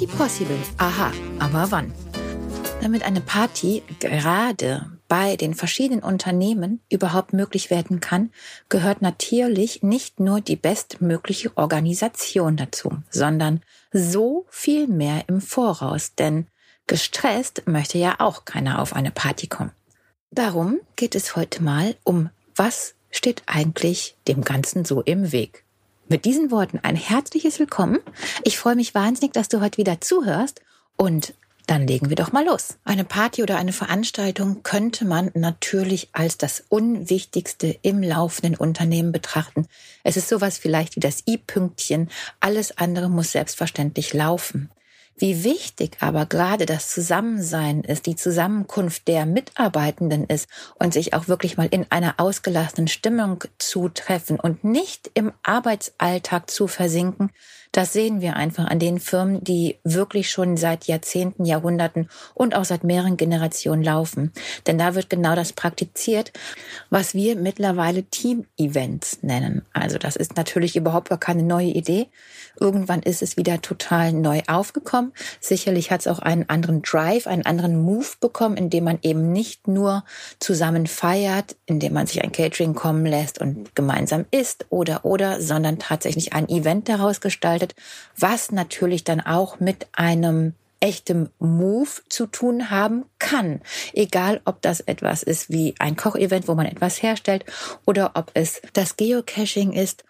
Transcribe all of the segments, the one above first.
Party possible. Aha, aber wann? Damit eine Party gerade bei den verschiedenen Unternehmen überhaupt möglich werden kann, gehört natürlich nicht nur die bestmögliche Organisation dazu, sondern so viel mehr im Voraus, denn gestresst möchte ja auch keiner auf eine Party kommen. Darum geht es heute mal um, was steht eigentlich dem Ganzen so im Weg. Mit diesen Worten ein herzliches Willkommen. Ich freue mich wahnsinnig, dass du heute wieder zuhörst und dann legen wir doch mal los. Eine Party oder eine Veranstaltung könnte man natürlich als das Unwichtigste im laufenden Unternehmen betrachten. Es ist sowas vielleicht wie das I-Pünktchen. Alles andere muss selbstverständlich laufen. Wie wichtig aber gerade das Zusammensein ist, die Zusammenkunft der Mitarbeitenden ist und sich auch wirklich mal in einer ausgelassenen Stimmung zu treffen und nicht im Arbeitsalltag zu versinken, das sehen wir einfach an den Firmen, die wirklich schon seit Jahrzehnten, Jahrhunderten und auch seit mehreren Generationen laufen. Denn da wird genau das praktiziert, was wir mittlerweile Team-Events nennen. Also das ist natürlich überhaupt gar keine neue Idee. Irgendwann ist es wieder total neu aufgekommen. Sicherlich hat es auch einen anderen Drive, einen anderen Move bekommen, indem man eben nicht nur zusammen feiert, indem man sich ein Catering kommen lässt und gemeinsam isst oder oder, sondern tatsächlich ein Event daraus gestaltet gestaltet, was natürlich dann auch mit einem echtem Move zu tun haben kann. Egal, ob das etwas ist wie ein Kochevent, wo man etwas herstellt, oder ob es das Geocaching ist,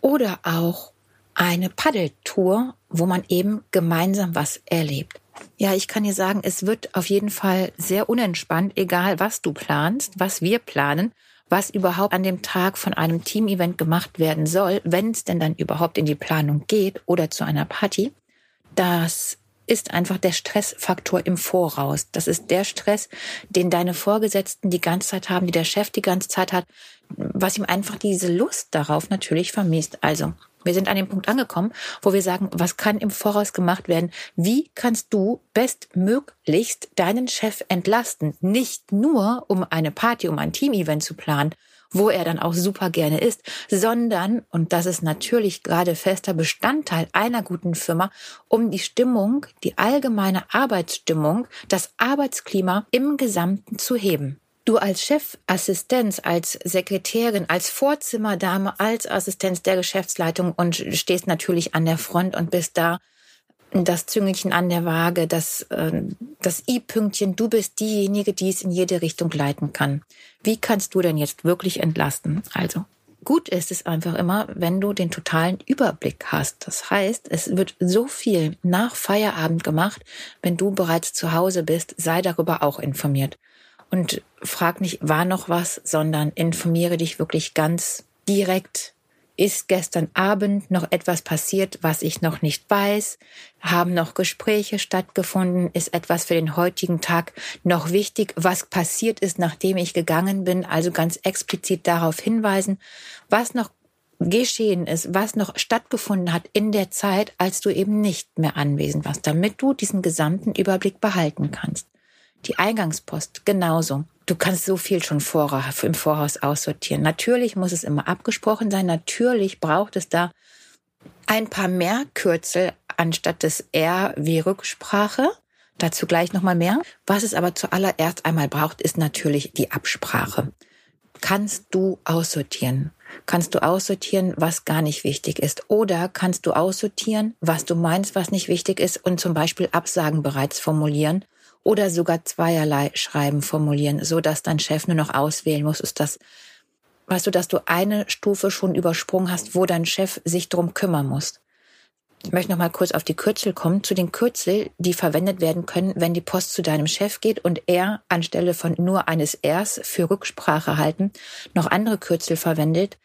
oder auch eine Paddeltour, wo man eben gemeinsam was erlebt. Ja, ich kann dir sagen, es wird auf jeden Fall sehr unentspannt, egal was du planst, was wir planen was überhaupt an dem Tag von einem Team-Event gemacht werden soll, wenn es denn dann überhaupt in die Planung geht oder zu einer Party, das ist einfach der Stressfaktor im Voraus. Das ist der Stress, den deine Vorgesetzten die ganze Zeit haben, die der Chef die ganze Zeit hat, was ihm einfach diese Lust darauf natürlich vermisst. Also wir sind an dem Punkt angekommen, wo wir sagen, was kann im Voraus gemacht werden? Wie kannst du bestmöglichst deinen Chef entlasten? Nicht nur, um eine Party, um ein Team-Event zu planen, wo er dann auch super gerne ist, sondern, und das ist natürlich gerade fester Bestandteil einer guten Firma, um die Stimmung, die allgemeine Arbeitsstimmung, das Arbeitsklima im Gesamten zu heben. Du als Chefassistenz, als Sekretärin, als Vorzimmerdame, als Assistenz der Geschäftsleitung und stehst natürlich an der Front und bist da das Züngelchen an der Waage, das, äh, das I-Pünktchen, du bist diejenige, die es in jede Richtung leiten kann. Wie kannst du denn jetzt wirklich entlasten? Also, gut ist es einfach immer, wenn du den totalen Überblick hast. Das heißt, es wird so viel nach Feierabend gemacht, wenn du bereits zu Hause bist, sei darüber auch informiert und frag nicht, war noch was, sondern informiere dich wirklich ganz direkt. Ist gestern Abend noch etwas passiert, was ich noch nicht weiß? Haben noch Gespräche stattgefunden? Ist etwas für den heutigen Tag noch wichtig, was passiert ist, nachdem ich gegangen bin? Also ganz explizit darauf hinweisen, was noch geschehen ist, was noch stattgefunden hat in der Zeit, als du eben nicht mehr anwesend warst, damit du diesen gesamten Überblick behalten kannst. Die Eingangspost genauso. Du kannst so viel schon im Voraus aussortieren. Natürlich muss es immer abgesprochen sein. Natürlich braucht es da ein paar mehr Kürzel anstatt des R wie Rücksprache. Dazu gleich nochmal mehr. Was es aber zuallererst einmal braucht, ist natürlich die Absprache. Kannst du aussortieren? Kannst du aussortieren, was gar nicht wichtig ist? Oder kannst du aussortieren, was du meinst, was nicht wichtig ist und zum Beispiel Absagen bereits formulieren oder sogar zweierlei Schreiben formulieren, so dass dein Chef nur noch auswählen muss, ist das, weißt du, dass du eine Stufe schon übersprungen hast, wo dein Chef sich drum kümmern muss. Ich möchte noch mal kurz auf die Kürzel kommen, zu den Kürzel, die verwendet werden können, wenn die Post zu deinem Chef geht und er anstelle von nur eines Rs für Rücksprache halten noch andere Kürzel verwendet,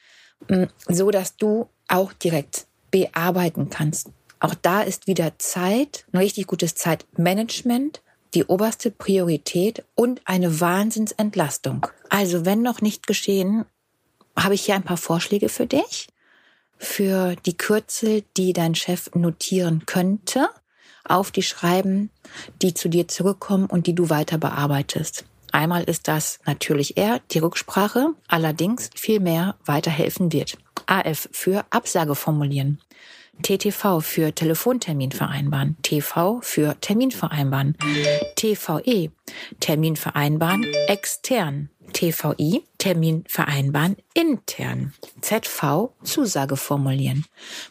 mm, so dass du auch direkt bearbeiten kannst. Auch da ist wieder Zeit, ein richtig gutes Zeitmanagement die oberste Priorität und eine Wahnsinnsentlastung. Also wenn noch nicht geschehen, habe ich hier ein paar Vorschläge für dich, für die Kürzel, die dein Chef notieren könnte, auf die Schreiben, die zu dir zurückkommen und die du weiter bearbeitest. Einmal ist das natürlich er, die Rücksprache, allerdings viel mehr weiterhelfen wird. AF für Absage formulieren. TTV für Telefontermin vereinbaren. TV für Termin vereinbaren. TVE Termin vereinbaren extern. TVI Termin vereinbaren intern. ZV Zusage formulieren.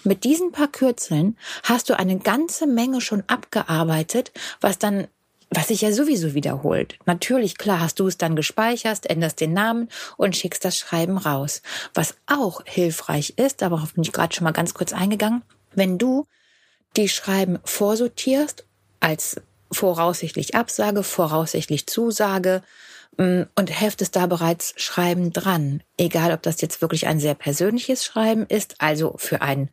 Mit diesen paar Kürzeln hast du eine ganze Menge schon abgearbeitet, was dann was sich ja sowieso wiederholt. Natürlich, klar, hast du es dann gespeichert, änderst den Namen und schickst das Schreiben raus. Was auch hilfreich ist, aber darauf bin ich gerade schon mal ganz kurz eingegangen, wenn du die Schreiben vorsortierst als voraussichtlich Absage, voraussichtlich Zusage mm, und heftest da bereits Schreiben dran. Egal, ob das jetzt wirklich ein sehr persönliches Schreiben ist, also für einen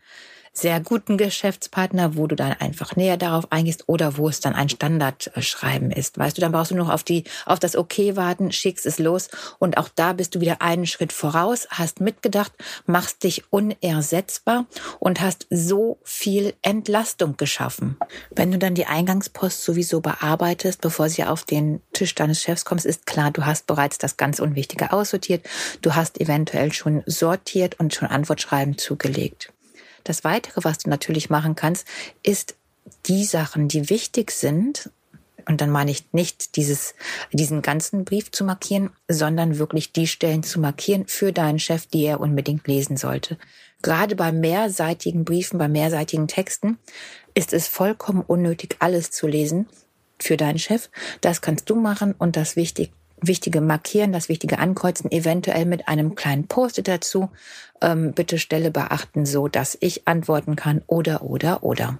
sehr guten Geschäftspartner, wo du dann einfach näher darauf eingehst oder wo es dann ein Standardschreiben ist. Weißt du, dann brauchst du noch auf die, auf das Okay warten, schickst es los und auch da bist du wieder einen Schritt voraus, hast mitgedacht, machst dich unersetzbar und hast so viel Entlastung geschaffen. Wenn du dann die Eingangspost sowieso bearbeitest, bevor sie auf den Tisch deines Chefs kommt, ist klar, du hast bereits das ganz Unwichtige aussortiert. Du hast eventuell schon sortiert und schon Antwortschreiben zugelegt. Das Weitere, was du natürlich machen kannst, ist die Sachen, die wichtig sind, und dann meine ich nicht dieses, diesen ganzen Brief zu markieren, sondern wirklich die Stellen zu markieren für deinen Chef, die er unbedingt lesen sollte. Gerade bei mehrseitigen Briefen, bei mehrseitigen Texten ist es vollkommen unnötig, alles zu lesen für deinen Chef. Das kannst du machen und das wichtig, Wichtige markieren, das Wichtige ankreuzen, eventuell mit einem kleinen Post-it dazu. Ähm, bitte Stelle beachten, so dass ich antworten kann oder oder oder.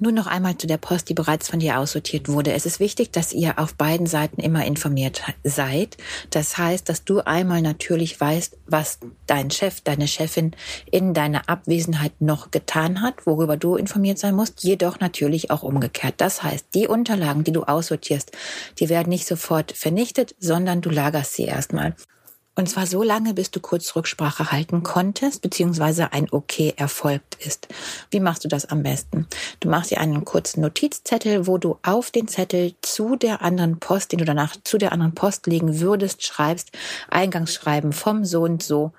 Nur noch einmal zu der Post, die bereits von dir aussortiert wurde. Es ist wichtig, dass ihr auf beiden Seiten immer informiert seid. Das heißt, dass du einmal natürlich weißt, was dein Chef, deine Chefin in deiner Abwesenheit noch getan hat, worüber du informiert sein musst, jedoch natürlich auch umgekehrt. Das heißt, die Unterlagen, die du aussortierst, die werden nicht sofort vernichtet, sondern du lagerst sie erstmal. Und zwar so lange, bis du kurz Rücksprache halten konntest, beziehungsweise ein Okay erfolgt ist. Wie machst du das am besten? Du machst dir einen kurzen Notizzettel, wo du auf den Zettel zu der anderen Post, den du danach zu der anderen Post legen würdest, schreibst, Eingangsschreiben vom so und so.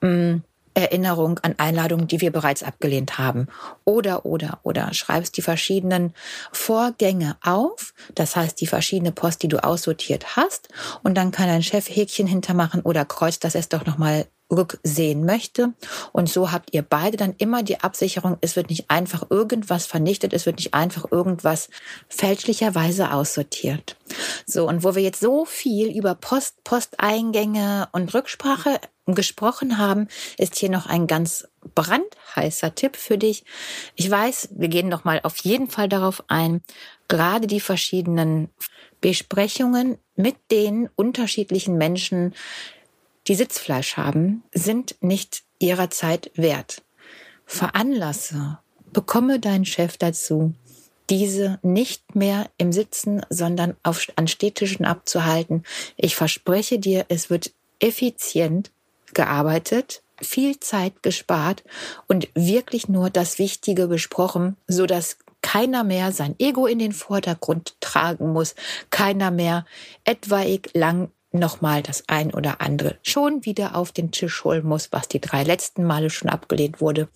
Mh, mm, Erinnerung an Einladungen, die wir bereits abgelehnt haben. Oder, oder, oder schreibst die verschiedenen Vorgänge auf, das heißt die verschiedene Post, die du aussortiert hast, und dann kann dein Chef Häkchen hintermachen oder kreuzt das es doch nochmal rücksehen möchte. Und so habt ihr beide dann immer die Absicherung, es wird nicht einfach irgendwas vernichtet, es wird nicht einfach irgendwas fälschlicherweise aussortiert. So, und wo wir jetzt so viel über Post, Posteingänge und Rücksprache gesprochen haben, ist hier noch ein ganz brandheißer Tipp für dich. Ich weiß, wir gehen noch mal auf jeden Fall darauf ein. Gerade die verschiedenen Besprechungen mit den unterschiedlichen Menschen, die Sitzfleisch haben, sind nicht ihrer Zeit wert. Veranlasse, bekomme deinen Chef dazu, diese nicht mehr im Sitzen, sondern auf, an Städtischen abzuhalten. Ich verspreche dir, es wird effizient gearbeitet, viel Zeit gespart und wirklich nur das Wichtige besprochen, so dass keiner mehr sein Ego in den Vordergrund tragen muss, keiner mehr etwaig lang nochmal das ein oder andere schon wieder auf den Tisch holen muss, was die drei letzten Male schon abgelehnt wurde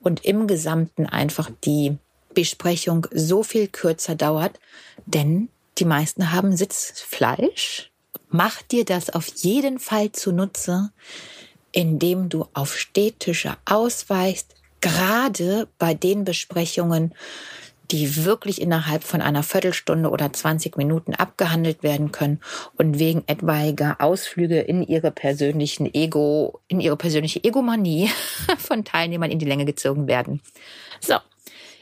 und im Gesamten einfach die Besprechung so viel kürzer dauert, denn die meisten haben Sitzfleisch. Mach dir das auf jeden Fall zunutze, indem du auf Städtische ausweichst, gerade bei den Besprechungen, die wirklich innerhalb von einer Viertelstunde oder 20 Minuten abgehandelt werden können und wegen etwaiger Ausflüge in ihre persönlichen Ego, in ihre persönliche Egomanie von Teilnehmern in die Länge gezogen werden. So.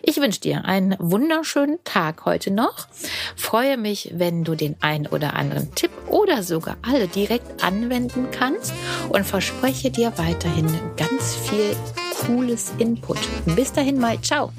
Ich wünsche dir einen wunderschönen Tag heute noch. Freue mich, wenn du den einen oder anderen Tipp oder sogar alle direkt anwenden kannst und verspreche dir weiterhin ganz viel cooles Input. Bis dahin mal, ciao.